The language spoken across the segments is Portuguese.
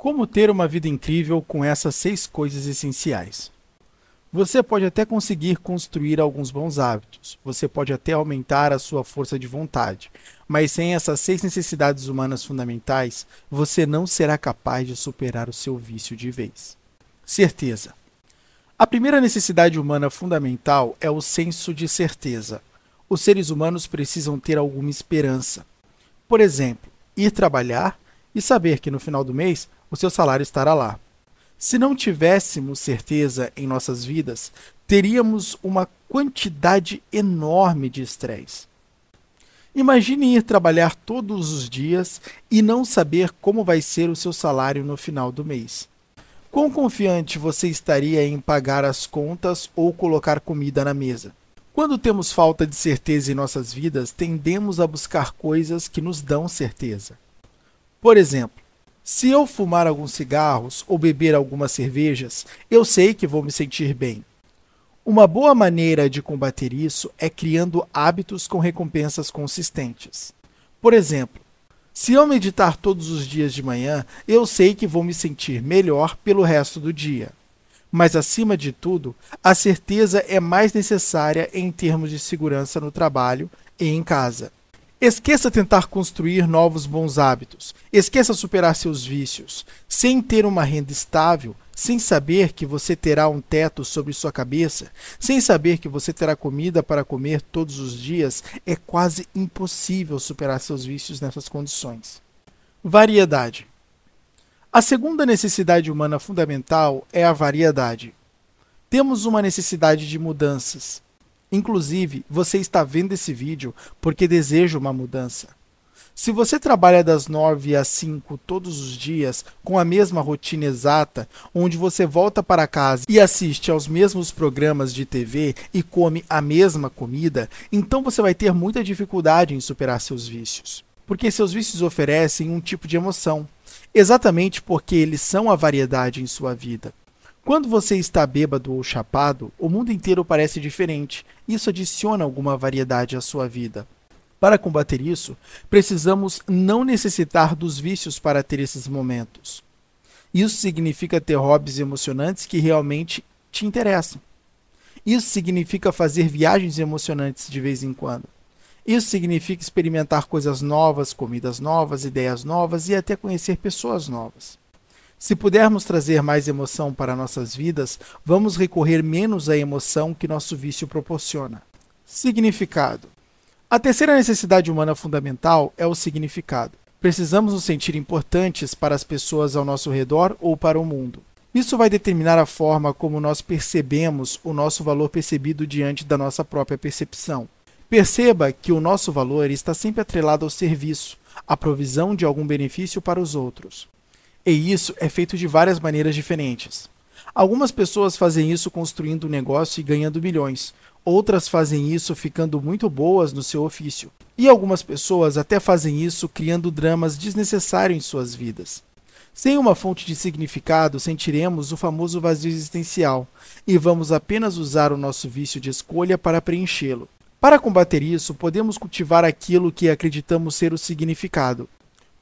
Como ter uma vida incrível com essas seis coisas essenciais? Você pode até conseguir construir alguns bons hábitos, você pode até aumentar a sua força de vontade, mas sem essas seis necessidades humanas fundamentais, você não será capaz de superar o seu vício de vez. Certeza. A primeira necessidade humana fundamental é o senso de certeza. Os seres humanos precisam ter alguma esperança. Por exemplo, ir trabalhar e saber que no final do mês o seu salário estará lá. Se não tivéssemos certeza em nossas vidas, teríamos uma quantidade enorme de estresse. Imagine ir trabalhar todos os dias e não saber como vai ser o seu salário no final do mês. Quão confiante você estaria em pagar as contas ou colocar comida na mesa? Quando temos falta de certeza em nossas vidas, tendemos a buscar coisas que nos dão certeza. Por exemplo, se eu fumar alguns cigarros ou beber algumas cervejas, eu sei que vou me sentir bem. Uma boa maneira de combater isso é criando hábitos com recompensas consistentes. Por exemplo, se eu meditar todos os dias de manhã, eu sei que vou me sentir melhor pelo resto do dia. Mas, acima de tudo, a certeza é mais necessária em termos de segurança no trabalho e em casa. Esqueça tentar construir novos bons hábitos. Esqueça superar seus vícios. Sem ter uma renda estável, sem saber que você terá um teto sobre sua cabeça, sem saber que você terá comida para comer todos os dias, é quase impossível superar seus vícios nessas condições. Variedade. A segunda necessidade humana fundamental é a variedade. Temos uma necessidade de mudanças. Inclusive, você está vendo esse vídeo porque deseja uma mudança. Se você trabalha das 9 às 5 todos os dias, com a mesma rotina exata, onde você volta para casa e assiste aos mesmos programas de TV e come a mesma comida, então você vai ter muita dificuldade em superar seus vícios. Porque seus vícios oferecem um tipo de emoção, exatamente porque eles são a variedade em sua vida. Quando você está bêbado ou chapado, o mundo inteiro parece diferente. Isso adiciona alguma variedade à sua vida. Para combater isso, precisamos não necessitar dos vícios para ter esses momentos. Isso significa ter hobbies emocionantes que realmente te interessam. Isso significa fazer viagens emocionantes de vez em quando. Isso significa experimentar coisas novas, comidas novas, ideias novas e até conhecer pessoas novas. Se pudermos trazer mais emoção para nossas vidas, vamos recorrer menos à emoção que nosso vício proporciona. Significado: A terceira necessidade humana fundamental é o significado. Precisamos nos sentir importantes para as pessoas ao nosso redor ou para o mundo. Isso vai determinar a forma como nós percebemos o nosso valor percebido diante da nossa própria percepção. Perceba que o nosso valor está sempre atrelado ao serviço, à provisão de algum benefício para os outros. E isso é feito de várias maneiras diferentes. Algumas pessoas fazem isso construindo um negócio e ganhando milhões. Outras fazem isso ficando muito boas no seu ofício. E algumas pessoas até fazem isso criando dramas desnecessários em suas vidas. Sem uma fonte de significado, sentiremos o famoso vazio existencial e vamos apenas usar o nosso vício de escolha para preenchê-lo. Para combater isso, podemos cultivar aquilo que acreditamos ser o significado,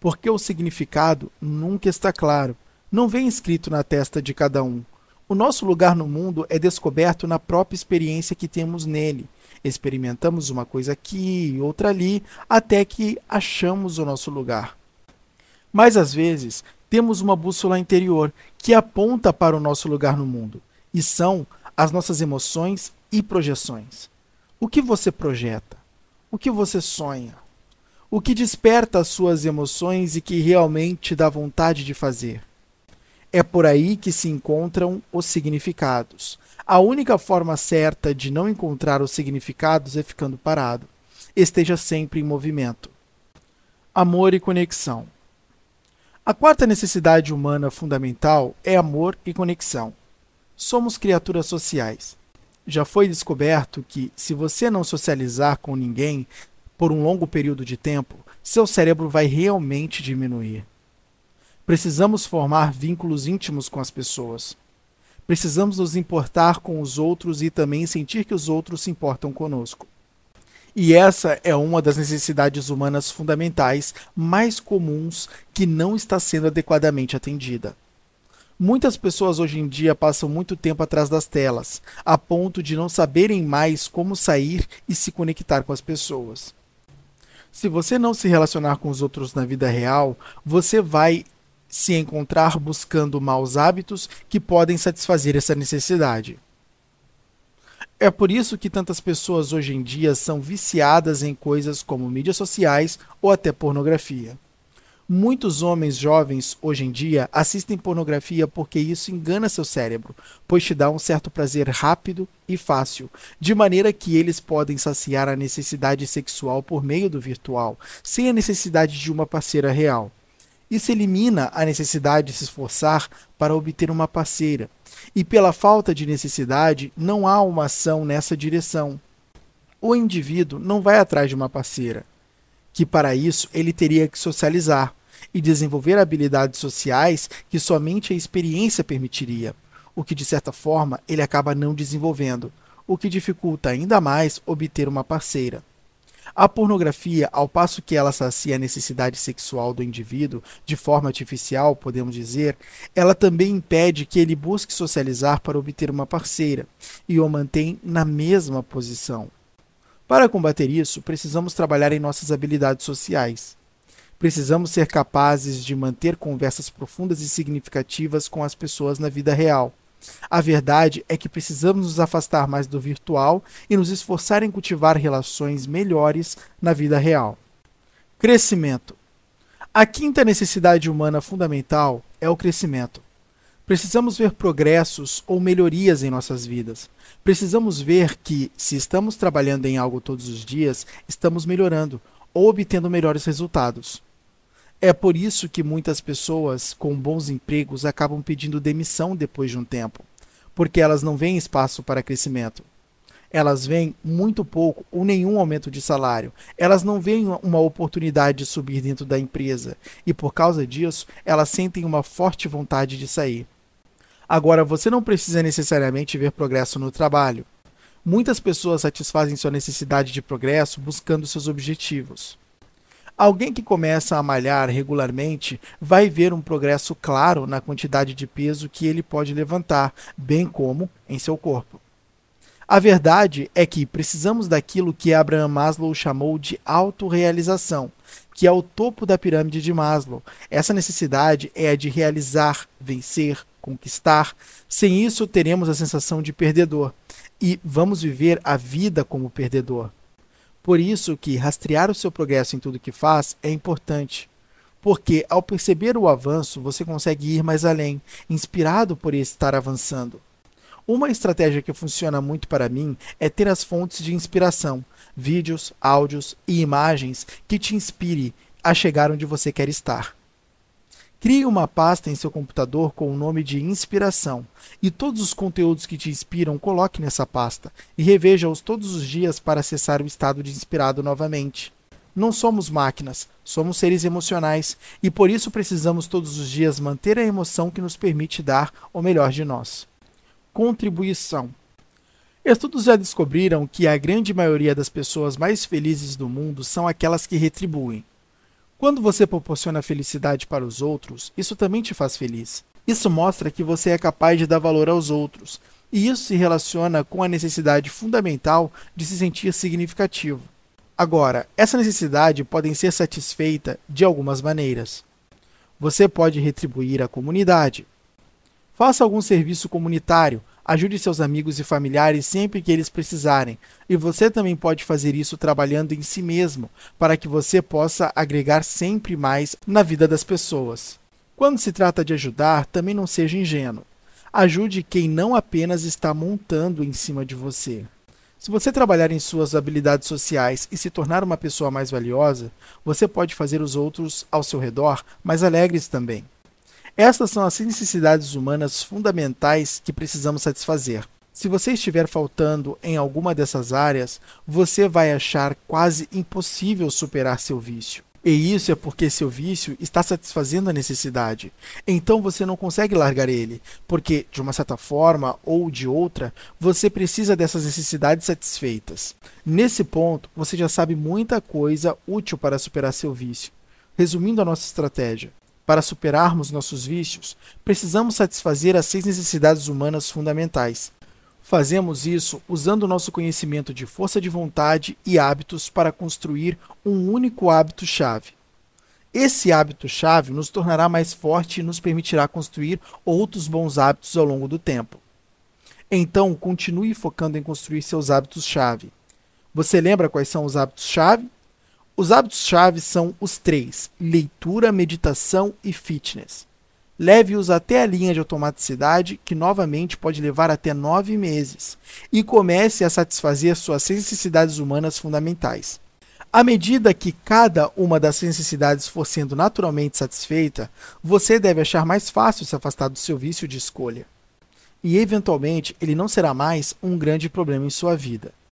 porque o significado nunca está claro, não vem escrito na testa de cada um. O nosso lugar no mundo é descoberto na própria experiência que temos nele. Experimentamos uma coisa aqui outra ali, até que achamos o nosso lugar. Mas às vezes temos uma bússola interior que aponta para o nosso lugar no mundo, e são as nossas emoções e projeções. O que você projeta? O que você sonha? O que desperta as suas emoções e que realmente dá vontade de fazer. É por aí que se encontram os significados. A única forma certa de não encontrar os significados é ficando parado. Esteja sempre em movimento. Amor e conexão. A quarta necessidade humana fundamental é amor e conexão. Somos criaturas sociais. Já foi descoberto que, se você não socializar com ninguém, por um longo período de tempo, seu cérebro vai realmente diminuir. Precisamos formar vínculos íntimos com as pessoas. Precisamos nos importar com os outros e também sentir que os outros se importam conosco. E essa é uma das necessidades humanas fundamentais mais comuns que não está sendo adequadamente atendida. Muitas pessoas hoje em dia passam muito tempo atrás das telas, a ponto de não saberem mais como sair e se conectar com as pessoas. Se você não se relacionar com os outros na vida real, você vai se encontrar buscando maus hábitos que podem satisfazer essa necessidade. É por isso que tantas pessoas hoje em dia são viciadas em coisas como mídias sociais ou até pornografia. Muitos homens jovens hoje em dia assistem pornografia porque isso engana seu cérebro, pois te dá um certo prazer rápido e fácil, de maneira que eles podem saciar a necessidade sexual por meio do virtual, sem a necessidade de uma parceira real. Isso elimina a necessidade de se esforçar para obter uma parceira, e pela falta de necessidade, não há uma ação nessa direção. O indivíduo não vai atrás de uma parceira, que para isso ele teria que socializar e desenvolver habilidades sociais que somente a experiência permitiria, o que de certa forma ele acaba não desenvolvendo, o que dificulta ainda mais obter uma parceira. A pornografia, ao passo que ela sacia a necessidade sexual do indivíduo de forma artificial, podemos dizer, ela também impede que ele busque socializar para obter uma parceira e o mantém na mesma posição. Para combater isso, precisamos trabalhar em nossas habilidades sociais. Precisamos ser capazes de manter conversas profundas e significativas com as pessoas na vida real. A verdade é que precisamos nos afastar mais do virtual e nos esforçar em cultivar relações melhores na vida real. Crescimento. A quinta necessidade humana fundamental é o crescimento. Precisamos ver progressos ou melhorias em nossas vidas. Precisamos ver que, se estamos trabalhando em algo todos os dias, estamos melhorando ou obtendo melhores resultados. É por isso que muitas pessoas com bons empregos acabam pedindo demissão depois de um tempo, porque elas não veem espaço para crescimento. Elas veem muito pouco ou nenhum aumento de salário. Elas não veem uma oportunidade de subir dentro da empresa e, por causa disso, elas sentem uma forte vontade de sair. Agora, você não precisa necessariamente ver progresso no trabalho. Muitas pessoas satisfazem sua necessidade de progresso buscando seus objetivos. Alguém que começa a malhar regularmente vai ver um progresso claro na quantidade de peso que ele pode levantar, bem como em seu corpo. A verdade é que precisamos daquilo que Abraham Maslow chamou de autorrealização, que é o topo da pirâmide de Maslow. Essa necessidade é a de realizar, vencer, conquistar. Sem isso, teremos a sensação de perdedor e vamos viver a vida como perdedor. Por isso que rastrear o seu progresso em tudo que faz é importante. Porque ao perceber o avanço, você consegue ir mais além, inspirado por estar avançando. Uma estratégia que funciona muito para mim é ter as fontes de inspiração, vídeos, áudios e imagens que te inspire a chegar onde você quer estar. Crie uma pasta em seu computador com o nome de Inspiração e todos os conteúdos que te inspiram coloque nessa pasta e reveja-os todos os dias para acessar o estado de inspirado novamente. Não somos máquinas, somos seres emocionais e por isso precisamos todos os dias manter a emoção que nos permite dar o melhor de nós. Contribuição. Estudos já descobriram que a grande maioria das pessoas mais felizes do mundo são aquelas que retribuem. Quando você proporciona felicidade para os outros, isso também te faz feliz. Isso mostra que você é capaz de dar valor aos outros, e isso se relaciona com a necessidade fundamental de se sentir significativo. Agora, essa necessidade pode ser satisfeita de algumas maneiras. Você pode retribuir à comunidade. Faça algum serviço comunitário, Ajude seus amigos e familiares sempre que eles precisarem. E você também pode fazer isso trabalhando em si mesmo, para que você possa agregar sempre mais na vida das pessoas. Quando se trata de ajudar, também não seja ingênuo. Ajude quem não apenas está montando em cima de você. Se você trabalhar em suas habilidades sociais e se tornar uma pessoa mais valiosa, você pode fazer os outros ao seu redor mais alegres também. Essas são as necessidades humanas fundamentais que precisamos satisfazer. Se você estiver faltando em alguma dessas áreas, você vai achar quase impossível superar seu vício. E isso é porque seu vício está satisfazendo a necessidade. Então você não consegue largar ele, porque, de uma certa forma ou de outra, você precisa dessas necessidades satisfeitas. Nesse ponto, você já sabe muita coisa útil para superar seu vício. Resumindo a nossa estratégia, para superarmos nossos vícios, precisamos satisfazer as seis necessidades humanas fundamentais. Fazemos isso usando nosso conhecimento de força de vontade e hábitos para construir um único hábito-chave. Esse hábito-chave nos tornará mais forte e nos permitirá construir outros bons hábitos ao longo do tempo. Então, continue focando em construir seus hábitos-chave. Você lembra quais são os hábitos-chave? Os hábitos-chave são os três: leitura, meditação e fitness. Leve-os até a linha de automaticidade, que novamente pode levar até nove meses, e comece a satisfazer suas necessidades humanas fundamentais. À medida que cada uma das necessidades for sendo naturalmente satisfeita, você deve achar mais fácil se afastar do seu vício de escolha. E eventualmente ele não será mais um grande problema em sua vida.